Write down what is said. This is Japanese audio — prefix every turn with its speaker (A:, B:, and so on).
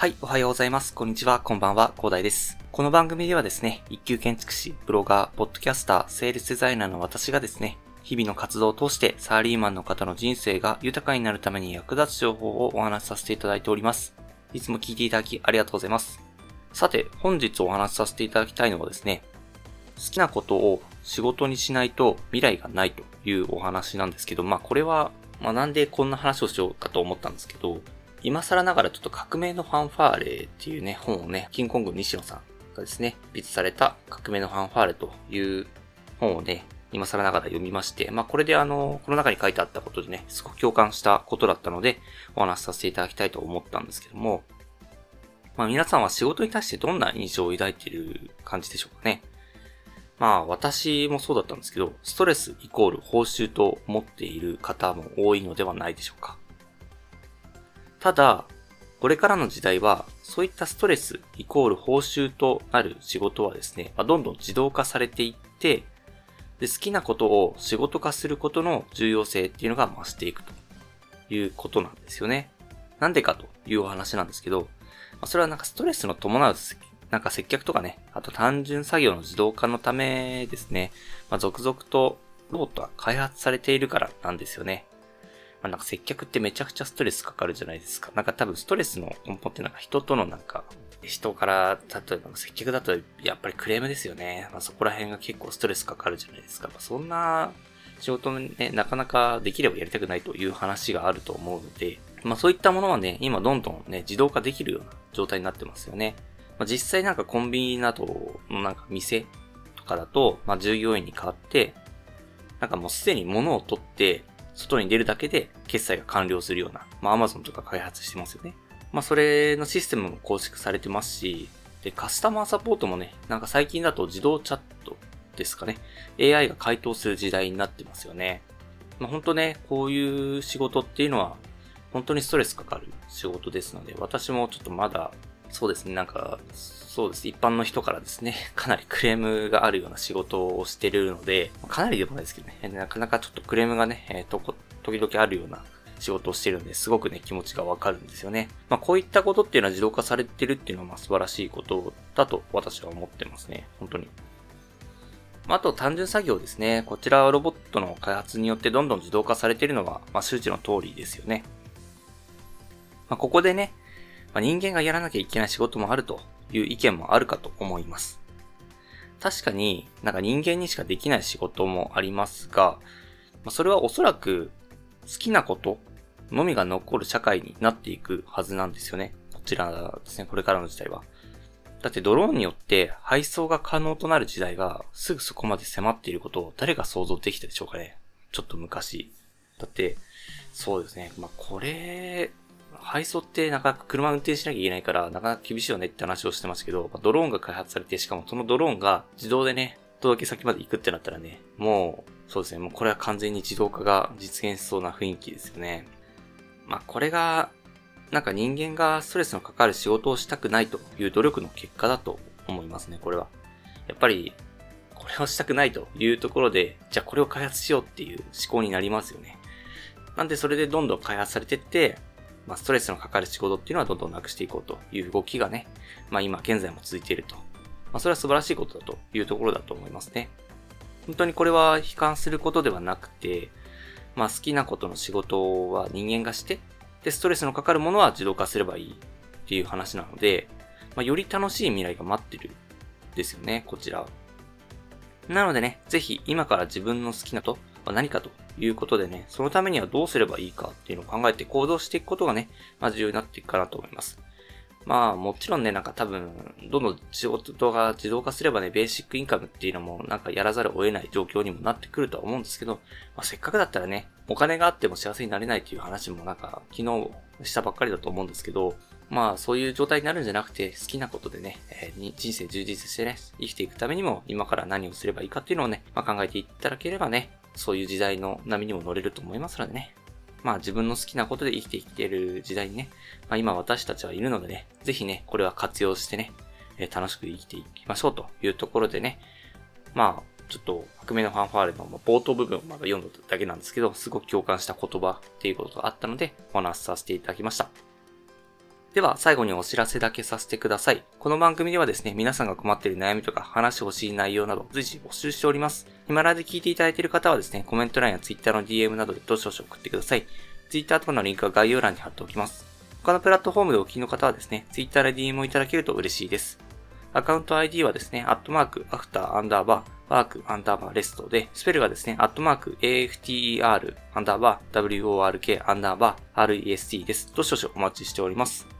A: はい、おはようございます。こんにちは、こんばんは、広大です。この番組ではですね、一級建築士、ブロガー、ポッドキャスター、セールスデザイナーの私がですね、日々の活動を通してサラリーマンの方の人生が豊かになるために役立つ情報をお話しさせていただいております。いつも聞いていただきありがとうございます。さて、本日お話しさせていただきたいのはですね、好きなことを仕事にしないと未来がないというお話なんですけど、まあこれは、まあなんでこんな話をしようかと思ったんですけど、今更ながらちょっと革命のファンファーレっていうね、本をね、キングコング西野さんがですね、筆された革命のファンファーレという本をね、今更ながら読みまして、まあこれであの、この中に書いてあったことでね、すごく共感したことだったので、お話しさせていただきたいと思ったんですけども、まあ皆さんは仕事に対してどんな印象を抱いている感じでしょうかね。まあ私もそうだったんですけど、ストレスイコール報酬と思っている方も多いのではないでしょうか。ただ、これからの時代は、そういったストレスイコール報酬となる仕事はですね、ま、どんどん自動化されていって、で、好きなことを仕事化することの重要性っていうのが増していくということなんですよね。なんでかというお話なんですけど、ま、それはなんかストレスの伴う、なんか接客とかね、あと単純作業の自動化のためですね、まあ、続々とロボットは開発されているからなんですよね。まあ、なんか接客ってめちゃくちゃストレスかかるじゃないですか。なんか多分ストレスの根本ってなんか人とのなんか、人から、例えば接客だとやっぱりクレームですよね。まあ、そこら辺が結構ストレスかかるじゃないですか。まあ、そんな仕事ね、なかなかできればやりたくないという話があると思うので、まあそういったものはね、今どんどんね、自動化できるような状態になってますよね。まあ、実際なんかコンビニなどのなんか店とかだと、まあ従業員に代わって、なんかもうすでに物を取って、外に出るだけで決済が完了するような、まあ Amazon とか開発してますよね。まあそれのシステムも構築されてますし、で、カスタマーサポートもね、なんか最近だと自動チャットですかね。AI が回答する時代になってますよね。まあ本当ね、こういう仕事っていうのは、本当にストレスかかる仕事ですので、私もちょっとまだ、そうですね、なんか、そうです。一般の人からですね、かなりクレームがあるような仕事をしてるので、かなりでもないですけどね、なかなかちょっとクレームがね、えー、とこ、時々あるような仕事をしてるんで、すごくね、気持ちがわかるんですよね。まあ、こういったことっていうのは自動化されてるっていうのは、まあ、素晴らしいことだと私は思ってますね。本当に。あと、単純作業ですね。こちらはロボットの開発によってどんどん自動化されているのは、まあ、周知の通りですよね。まあ、ここでね、ま、人間がやらなきゃいけない仕事もあるという意見もあるかと思います。確かになんか人間にしかできない仕事もありますが、まそれはおそらく好きなことのみが残る社会になっていくはずなんですよね。こちらですね、これからの時代は。だってドローンによって配送が可能となる時代がすぐそこまで迫っていることを誰が想像できたでしょうかね。ちょっと昔。だって、そうですね。まあ、これ、配送ってなかなか車運転しなきゃいけないから、なかなか厳しいよねって話をしてますけど、ドローンが開発されて、しかもそのドローンが自動でね、届け先まで行くってなったらね、もう、そうですね、もうこれは完全に自動化が実現しそうな雰囲気ですよね。まあ、これが、なんか人間がストレスのかかる仕事をしたくないという努力の結果だと思いますね、これは。やっぱり、これをしたくないというところで、じゃあこれを開発しようっていう思考になりますよね。なんでそれでどんどん開発されてって、まあ、ストレスのかかる仕事っていうのはどんどんなくしていこうという動きがね、まあ今現在も続いていると。まあそれは素晴らしいことだというところだと思いますね。本当にこれは悲観することではなくて、まあ好きなことの仕事は人間がして、で、ストレスのかかるものは自動化すればいいっていう話なので、まあより楽しい未来が待ってるですよね、こちら。なのでね、ぜひ今から自分の好きなとは何かということでね、そのためにはどうすればいいかっていうのを考えて行動していくことがね、まあ重要になっていくかなと思います。まあもちろんね、なんか多分、どんどん仕事が自動化すればね、ベーシックインカムっていうのもなんかやらざるを得ない状況にもなってくるとは思うんですけど、まあ、せっかくだったらね、お金があっても幸せになれないっていう話もなんか昨日したばっかりだと思うんですけど、まあそういう状態になるんじゃなくて好きなことでね、えー、人生充実してね、生きていくためにも今から何をすればいいかっていうのをね、まあ、考えていただければね、そういう時代の波にも乗れると思いますのでね。まあ自分の好きなことで生きていける時代にね、まあ今私たちはいるのでね、ぜひね、これは活用してね、えー、楽しく生きていきましょうというところでね、まあ、ちょっと、革命のファンファーレの冒頭部分をまだ読んだだけなんですけど、すごく共感した言葉っていうことがあったので、お話しさせていただきました。では、最後にお知らせだけさせてください。この番組ではですね、皆さんが困っている悩みとか話してほしい内容など随時募集しております。ヒマラで聞いていただいている方はですね、コメント欄や Twitter の DM などでどしどし送ってください。Twitter とのリンクは概要欄に貼っておきます。他のプラットフォームでお聞きの方はですね、Twitter で DM をいただけると嬉しいです。アカウント ID はですね、アットマーク、アフター、アンダーバー、ワーク、アンダーバー、レストで、スペルがですね、アットマーク、AFTER、アンダーバー、WORK、アンダーバー、REST です。どしどしお待ちしております。